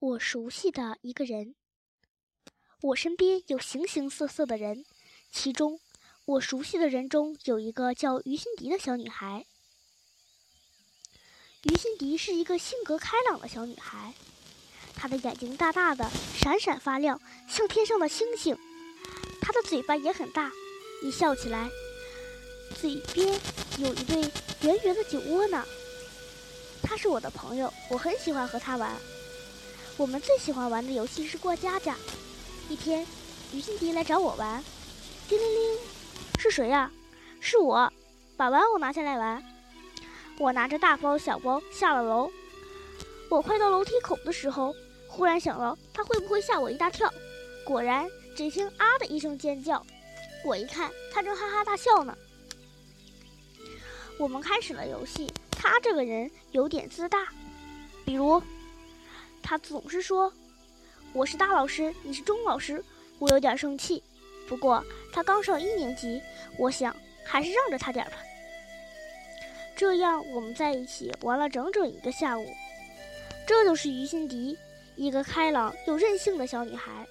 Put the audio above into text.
我熟悉的一个人。我身边有形形色色的人，其中我熟悉的人中有一个叫于心迪的小女孩。于心迪是一个性格开朗的小女孩，她的眼睛大大的，闪闪发亮，像天上的星星。她的嘴巴也很大，一笑起来，嘴边有一对圆圆的酒窝呢。她是我的朋友，我很喜欢和她玩。我们最喜欢玩的游戏是过家家。一天，于心迪来找我玩，叮铃铃，是谁呀？是我，把玩偶拿下来玩。我拿着大包小包下了楼。我快到楼梯口的时候，忽然想到他会不会吓我一大跳。果然，只听啊的一声尖叫。我一看，他正哈哈大笑呢。我们开始了游戏。他这个人有点自大，比如。他总是说：“我是大老师，你是中老师。”我有点生气。不过他刚上一年级，我想还是让着他点吧。这样我们在一起玩了整整一个下午。这就是于心迪，一个开朗又任性的小女孩。